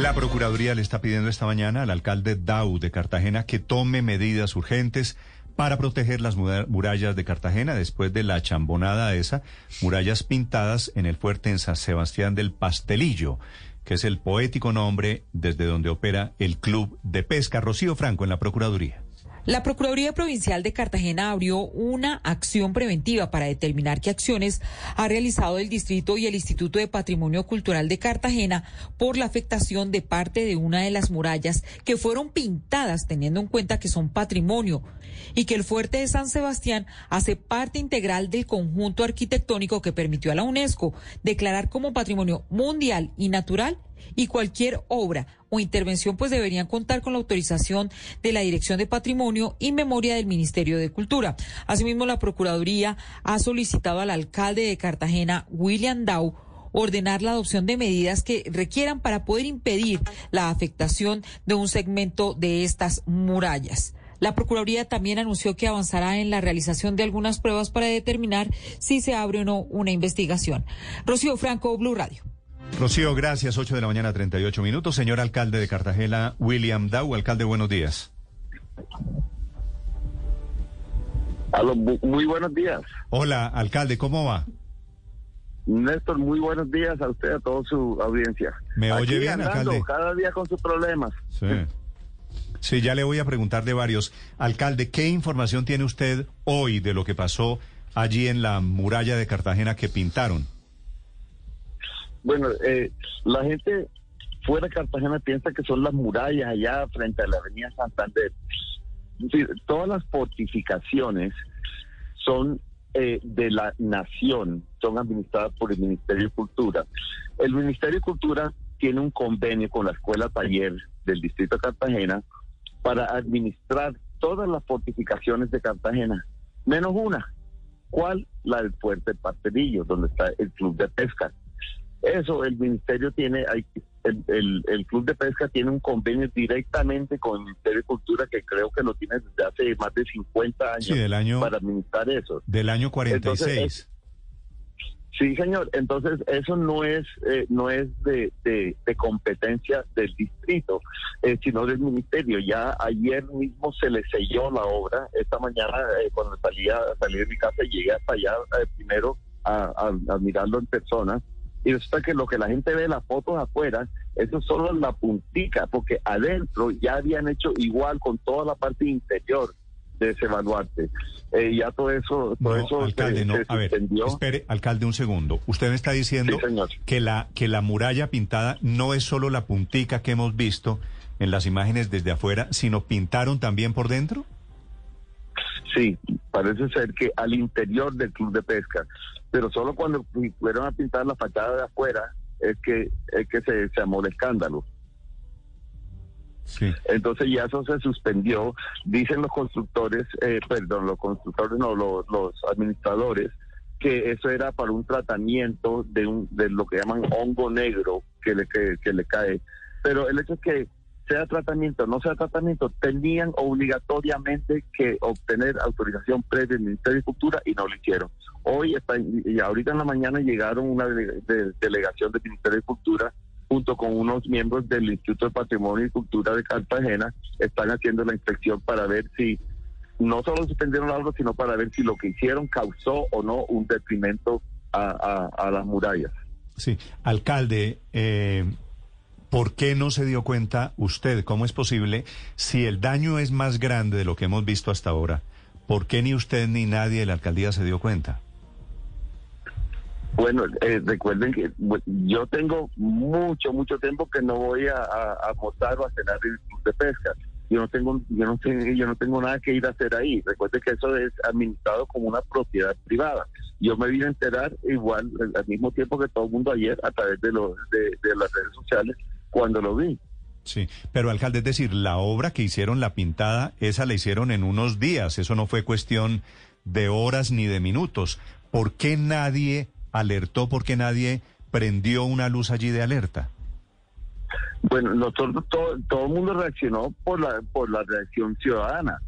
La Procuraduría le está pidiendo esta mañana al alcalde Dau de Cartagena que tome medidas urgentes para proteger las murallas de Cartagena después de la chambonada esa, murallas pintadas en el fuerte en San Sebastián del Pastelillo, que es el poético nombre desde donde opera el Club de Pesca. Rocío Franco en la Procuraduría. La Procuraduría Provincial de Cartagena abrió una acción preventiva para determinar qué acciones ha realizado el distrito y el Instituto de Patrimonio Cultural de Cartagena por la afectación de parte de una de las murallas que fueron pintadas teniendo en cuenta que son patrimonio y que el fuerte de San Sebastián hace parte integral del conjunto arquitectónico que permitió a la UNESCO declarar como patrimonio mundial y natural y cualquier obra o intervención pues deberían contar con la autorización de la Dirección de Patrimonio y Memoria del Ministerio de Cultura. Asimismo, la Procuraduría ha solicitado al alcalde de Cartagena, William Dow, ordenar la adopción de medidas que requieran para poder impedir la afectación de un segmento de estas murallas. La Procuraduría también anunció que avanzará en la realización de algunas pruebas para determinar si se abre o no una investigación. Rocío Franco, Blue Radio. Rocío, gracias. 8 de la mañana, 38 minutos. Señor alcalde de Cartagena, William Dow. Alcalde, buenos días. muy buenos días. Hola, alcalde, ¿cómo va? Néstor, muy buenos días a usted, a toda su audiencia. ¿Me oye bien, alcalde? Cada día con sus problemas. Sí. Sí, ya le voy a preguntar de varios. Alcalde, ¿qué información tiene usted hoy de lo que pasó allí en la muralla de Cartagena que pintaron? Bueno, eh, la gente fuera de Cartagena piensa que son las murallas allá frente a la Avenida Santander. todas las fortificaciones son eh, de la nación, son administradas por el Ministerio de Cultura. El Ministerio de Cultura tiene un convenio con la Escuela Taller del Distrito de Cartagena para administrar todas las fortificaciones de Cartagena, menos una. ¿Cuál? La del Fuerte Pastelillo, donde está el Club de Pesca. Eso el ministerio tiene, el, el, Club de Pesca tiene un convenio directamente con el Ministerio de Cultura que creo que lo tiene desde hace más de 50 años para administrar eso. Del año 46. sí, señor. Entonces eso no es eh, no es de, de, competencia del distrito, eh, sino del ministerio. Ya ayer mismo se le selló la obra. Esta mañana eh, cuando salía salí de mi casa llegué hasta allá primero a, a mirarlo en persona y resulta que lo que la gente ve las fotos afuera, eso solo es la puntica, porque adentro ya habían hecho igual con toda la parte interior de ese baluarte. Eh, ya todo eso, todo eso alcalde, no. a ver, espere, alcalde, un segundo. Usted me está diciendo que la que la muralla pintada no es solo la puntica que hemos visto en las imágenes desde afuera, sino pintaron también por dentro. Sí, parece ser que al interior del club de pesca, pero solo cuando fueron a pintar la fachada de afuera es que es que se, se amó el escándalo. Sí. Entonces ya eso se suspendió. Dicen los constructores, eh, perdón, los constructores no, los, los administradores, que eso era para un tratamiento de, un, de lo que llaman hongo negro que le, que, que le cae. Pero el hecho es que sea tratamiento no sea tratamiento, tenían obligatoriamente que obtener autorización previa del Ministerio de Cultura y no lo hicieron. Hoy está, y ahorita en la mañana llegaron una delegación del Ministerio de Cultura junto con unos miembros del Instituto de Patrimonio y Cultura de Cartagena, están haciendo la inspección para ver si no solo suspendieron algo, sino para ver si lo que hicieron causó o no un detrimento a, a las murallas. Sí, alcalde, eh, ¿Por qué no se dio cuenta usted? ¿Cómo es posible? Si el daño es más grande de lo que hemos visto hasta ahora, ¿por qué ni usted ni nadie de la alcaldía se dio cuenta? Bueno, eh, recuerden que yo tengo mucho, mucho tiempo que no voy a, a, o a cenar de pesca. Yo no tengo, yo no tengo, yo no tengo nada que ir a hacer ahí. Recuerden que eso es administrado como una propiedad privada. Yo me vine a enterar igual al mismo tiempo que todo el mundo ayer a través de, los, de las redes sociales cuando lo vi. Sí, pero alcalde, es decir, la obra que hicieron, la pintada, esa la hicieron en unos días, eso no fue cuestión de horas ni de minutos. ¿Por qué nadie alertó, por qué nadie prendió una luz allí de alerta? Bueno, nosotros todo, todo el mundo reaccionó por la por la reacción ciudadana.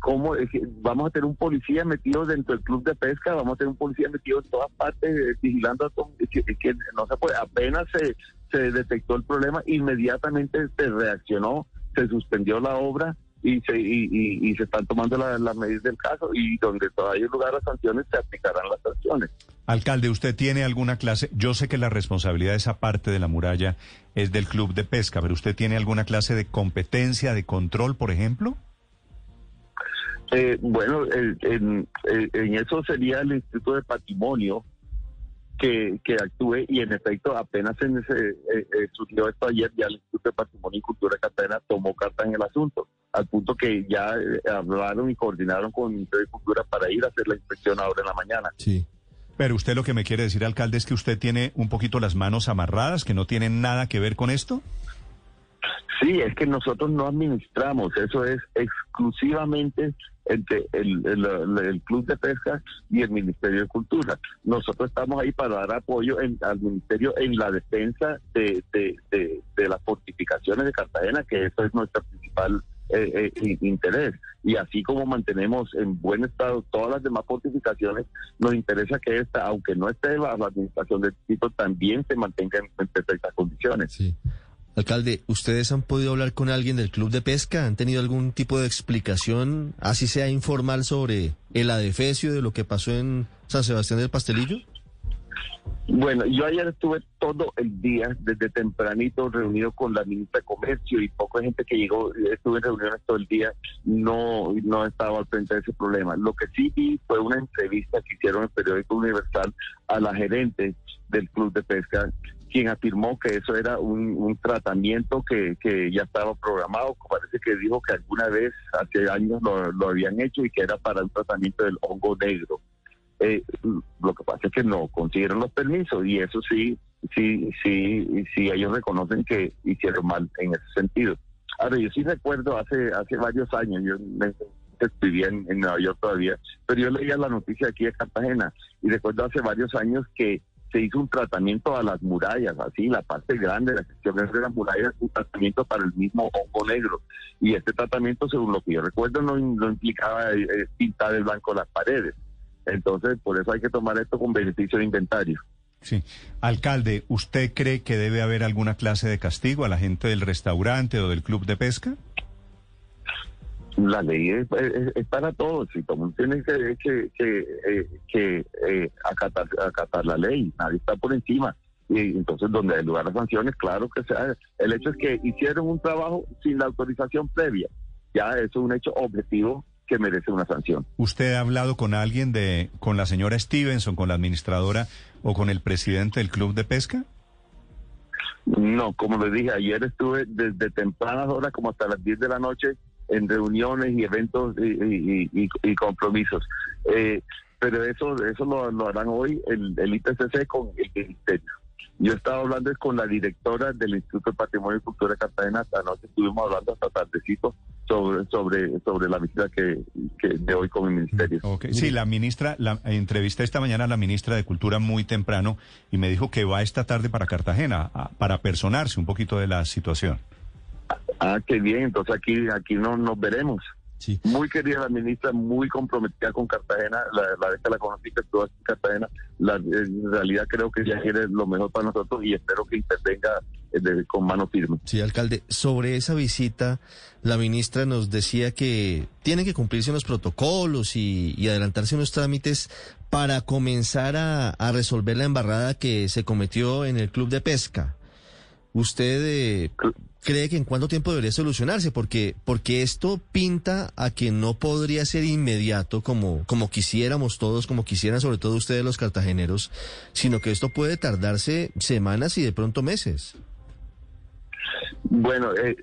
¿Cómo vamos a tener un policía metido dentro del club de pesca? Vamos a tener un policía metido en todas partes eh, vigilando a todo, que, no se puede, apenas se se detectó el problema, inmediatamente se reaccionó, se suspendió la obra y se, y, se están tomando las medidas del caso y donde todavía hay lugar a sanciones se aplicarán las sanciones. Alcalde, ¿usted tiene alguna clase? Yo sé que la responsabilidad de esa parte de la muralla es del club de pesca, pero ¿usted tiene alguna clase de competencia, de control, por ejemplo? Eh, bueno, en, eso sería el Instituto de Patrimonio que, que actúe y en efecto apenas en ese, eh, eh, surgió esto ayer, ya el Instituto de Patrimonio y Cultura de Cartagena tomó carta en el asunto, al punto que ya hablaron y coordinaron con el Ministerio de Cultura para ir a hacer la inspección ahora en la mañana. Sí. Pero usted lo que me quiere decir, alcalde, es que usted tiene un poquito las manos amarradas, que no tienen nada que ver con esto. Sí, es que nosotros no administramos, eso es exclusivamente entre el, Club de Pesca y el Ministerio de Cultura. Nosotros estamos ahí para dar apoyo al Ministerio en la defensa de, las fortificaciones de Cartagena, que eso es nuestra principal eh, eh, interés. Y así como mantenemos en buen estado todas las demás fortificaciones, nos interesa que esta, aunque no esté bajo la administración del distrito, también se mantenga en, perfectas condiciones. Sí. Alcalde, ¿ustedes han podido hablar con alguien del club de pesca? ¿Han tenido algún tipo de explicación, así sea informal, sobre el adefesio de lo que pasó en San Sebastián del Pastelillo? Bueno, yo ayer estuve todo el día, desde tempranito, reunido con la ministra de Comercio y poca gente que llegó, estuve en reuniones todo el día, no, no estaba al frente de ese problema. Lo que sí vi fue una entrevista que hicieron en el periódico Universal a la gerente del Club de Pesca quien afirmó que eso era un, tratamiento que, ya estaba programado, parece que dijo que alguna vez hace años lo, habían hecho y que era para un tratamiento del hongo negro. Eh, lo que pasa es que no consiguieron los permisos y eso sí, sí, sí, sí, ellos reconocen que hicieron mal en ese sentido. Ahora, yo sí recuerdo hace, hace varios años, yo me, vivía en, en Nueva York todavía, pero yo leía la noticia aquí de Cartagena y recuerdo hace varios años que se hizo un tratamiento a las murallas, así, la parte grande, la sección de las murallas, un tratamiento para el mismo hongo negro. Y este tratamiento, según lo que yo recuerdo, no, implicaba eh, eh, pintar de blanco las paredes. Entonces, por eso hay que tomar esto con beneficio de inventario. Sí. Alcalde, ¿usted cree que debe haber alguna clase de castigo a la gente del restaurante o del club de pesca? La ley es, para todos y todo tiene que, que, que, eh, eh, acatar, acatar la ley, nadie está por encima. Y entonces, donde hay lugar a sanciones, claro que sea. El hecho es que hicieron un trabajo sin la autorización previa. Ya eso es un hecho objetivo que merece una sanción. ¿Usted ha hablado con alguien de, con la señora Stevenson, con la administradora o con el presidente del club de pesca? No, como le dije, ayer estuve desde tempranas horas como hasta las 10 de la noche en reuniones y eventos y, compromisos. Eh, pero eso eso lo, harán hoy el, el con el Ministerio. Yo estaba hablando con la directora del Instituto de Patrimonio y Cultura de Cartagena, anoche estuvimos hablando hasta tardecito sobre sobre sobre la visita que, de hoy con el ministerio. Sí, la ministra, la entrevisté esta mañana a la ministra de Cultura muy temprano y me dijo que va esta tarde para Cartagena para personarse un poquito de la situación. Ah, qué bien, entonces aquí, aquí no, nos veremos. Muy querida la ministra, muy comprometida con Cartagena, la, vez que la conocí que estuvo aquí en Cartagena, la, en realidad creo que ella quiere lo mejor para nosotros y espero que intervenga eh, con mano firme. Sí, alcalde, sobre esa visita, la ministra nos decía que tienen que cumplirse unos protocolos y, adelantarse unos trámites para comenzar a, a resolver la embarrada que se cometió en el club de pesca. ¿Usted eh, cree que en cuánto tiempo debería solucionarse? Porque, porque esto pinta a que no podría ser inmediato como, como quisiéramos todos, como quisieran sobre todo ustedes los cartageneros, sino que esto puede tardarse semanas y de pronto meses. Bueno, eh,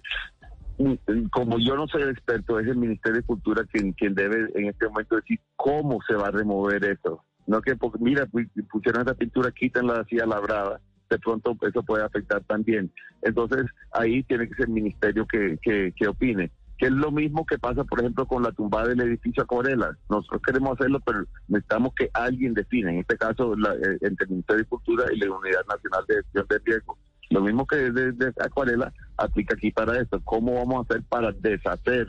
como yo no soy el experto, es el Ministerio de Cultura quien, quien debe en este momento decir cómo se va a remover esto. No que, porque, mira, pusieron esta pintura, quítanla así a labrada de pronto eso puede afectar también. Entonces, ahí tiene que ser el ministerio que, que, opine que es lo mismo que pasa, por ejemplo, con la tumbada del edificio Acorela. Nosotros queremos hacerlo, pero necesitamos que alguien defina, en este caso, la, eh, entre el Ministerio de Cultura y la Unidad Nacional de Gestión de Riesgo. Lo mismo que desde Acuarela aplica aquí para esto. ¿Cómo vamos a hacer para deshacer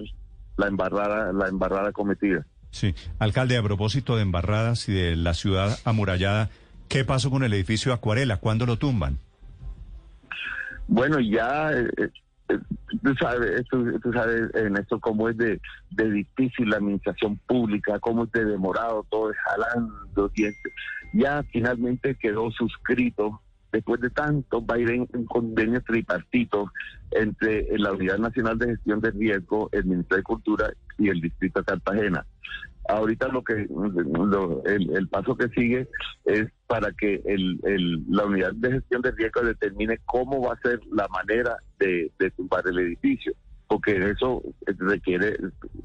la embarrada, la embarrada cometida? Sí, alcalde, a propósito de embarradas y de la ciudad amurallada, ¿Qué pasó con el edificio Acuarela? ¿Cuándo lo tumban? Bueno, ya, eh, eh, tú sabes, tú, tú sabes en esto cómo es de, de difícil la administración pública, cómo es de demorado, todo es jalando dientes. Ya finalmente quedó suscrito, después de tanto, va a ir en un convenio tripartito entre la Unidad Nacional de Gestión de Riesgo, el Ministerio de Cultura y el Distrito de Cartagena. Ahorita lo que lo- el, paso que sigue es para que el, la unidad de gestión de riesgo determine cómo va a ser la manera de, tumbar el edificio, porque eso requiere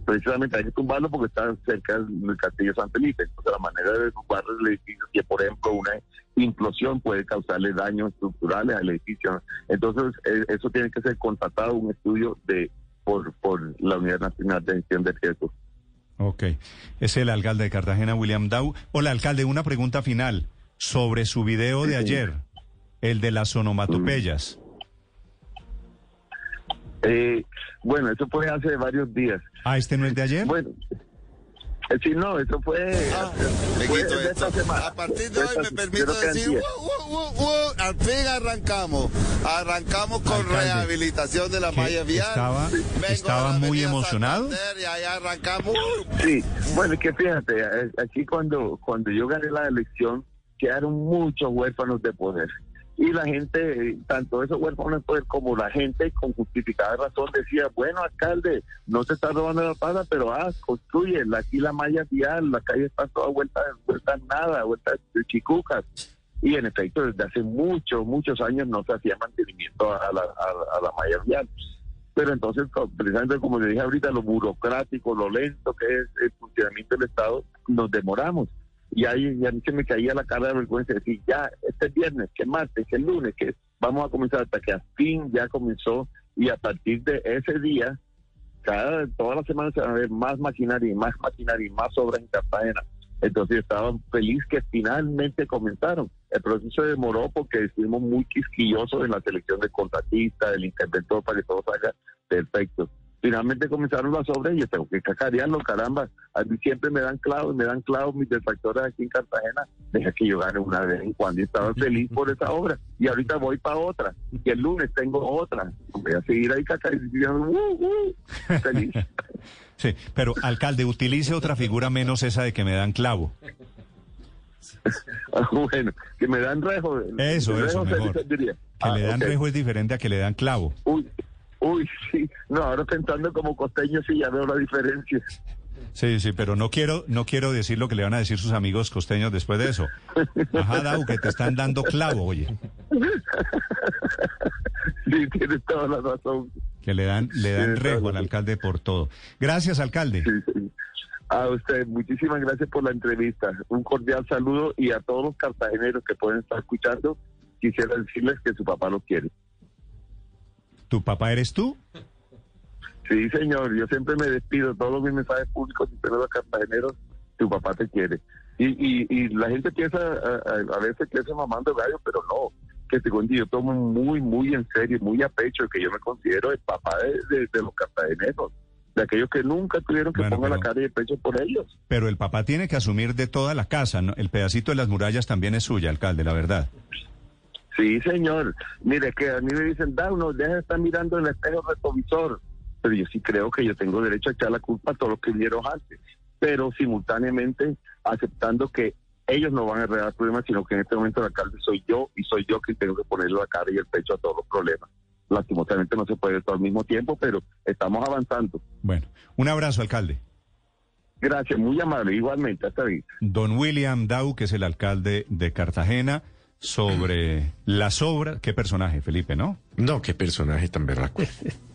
precisamente hay que tumbarlo porque está cerca del castillo San Felipe. Entonces la manera de tumbar el edificio, si por ejemplo una implosión puede causarle daños estructurales al edificio, entonces eh, eso tiene que ser contratado un estudio de por, por la unidad nacional de gestión de riesgos. Ok. Es el alcalde de Cartagena, William Dow. Hola, alcalde, una pregunta final sobre su video de ayer, el de las onomatopeyas. Eh, bueno, eso fue hace varios días. Ah, ¿este no es de ayer? Bueno, sí, no, eso fue, Ah, fue me quito de esta esto. semana. A partir de De hoy me permito decir, al fin arrancamos. Arrancamos con Alcalde, rehabilitación de la malla vial. estaba- muy emocionado. Santander Y ahí arrancamos. Sí, bueno, es que fíjate, eh, aquí cuando, cuando yo gané la elección, quedaron muchos huérfanos de poder. Y la gente, tanto esos huérfanos poder como la gente, con justificada razón, decía, bueno, alcalde, no se está robando la paz, pero ah, construye, aquí la malla vial, la calle está toda vuelta, vuelta nada, vuelta de chicucas. Y en efecto, desde hace muchos, muchos años no se hacía mantenimiento a la, a- a la malla vial. Pero entonces, precisamente como le dije ahorita, lo burocrático, lo lento que es el funcionamiento del Estado, nos demoramos. Y ahí ya a mí se me caía la cara de vergüenza de decir, ya, este viernes, que martes, que lunes, que vamos a comenzar hasta que a fin ya comenzó y a partir de ese día, cada, todas las semanas se van a ver más maquinaria y más maquinaria y más obras en Cartagena. Entonces estaba feliz que finalmente comenzaron. El proceso demoró porque estuvimos muy quisquillosos en la selección del contratista, del interventor para que todo salga perfecto. Finalmente comenzaron las obras y yo tengo que cacarearlo, caramba. A mí siempre me dan clavos, me dan clavos mis detractores aquí en Cartagena. Deja que yo gane una vez en cuando y estaba feliz por esa obra. Y ahorita voy para otra. Y el lunes tengo otra. Voy a seguir ahí cacareando. Uh, uh, feliz. Sí, pero alcalde, utilice otra figura menos esa de que me dan clavo. bueno, que me dan rejo. Eso, Rejo eso, mejor. diría. Que Ah, le dan rejo es diferente a que le dan clavo. Uy, uy, sí. No, ahora pensando como costeño sí ya veo la diferencia. Sí, sí, pero no quiero, no quiero decir lo que le van a decir sus amigos costeños después de eso. Ajá, Dau, que te están dando clavo, oye. Sí, tienes toda la razón. Que le dan, le dan rejo al alcalde por todo. Gracias, alcalde. Sí, sí. A usted, muchísimas gracias por la entrevista. Un cordial saludo y a todos los cartageneros que pueden estar escuchando, quisiera decirles que su papá los quiere. ¿Tu papá eres tú? Sí, señor, yo siempre me despido, todos mis mensajes públicos y los cartageneros, tu papá te quiere. Y, y, y la gente piensa a, a- a veces que es mamando gallo, pero no, que según yo tomo muy, muy en serio, muy a pecho, que yo me considero el papá de, de- de los cartageneros, de aquellos que nunca tuvieron que Bueno, pongan la cara y el pecho por ellos. Pero el papá tiene que asumir de toda la casa. ¿no? El pedacito de las murallas también es suya, alcalde, la verdad. Sí, señor. Mire, que a mí me dicen, da, uno deja de estar mirando el espejo retrovisor. Pero yo sí creo que yo tengo derecho a echar la culpa a todos los que vinieron antes. Pero simultáneamente aceptando que ellos no van a arreglar el problema, sino que en este momento el alcalde soy yo y soy yo quien tengo que ponerle la cara y el pecho a todos los problemas. Lastimosamente no se puede todo al mismo tiempo, pero estamos avanzando. Bueno, un abrazo, alcalde. Gracias, muy amable. Igualmente, hasta ahí. Don William Dow, que es el alcalde de Cartagena, sobre las obras. Qué personaje, Felipe, ¿no? No, qué personaje tan berraco.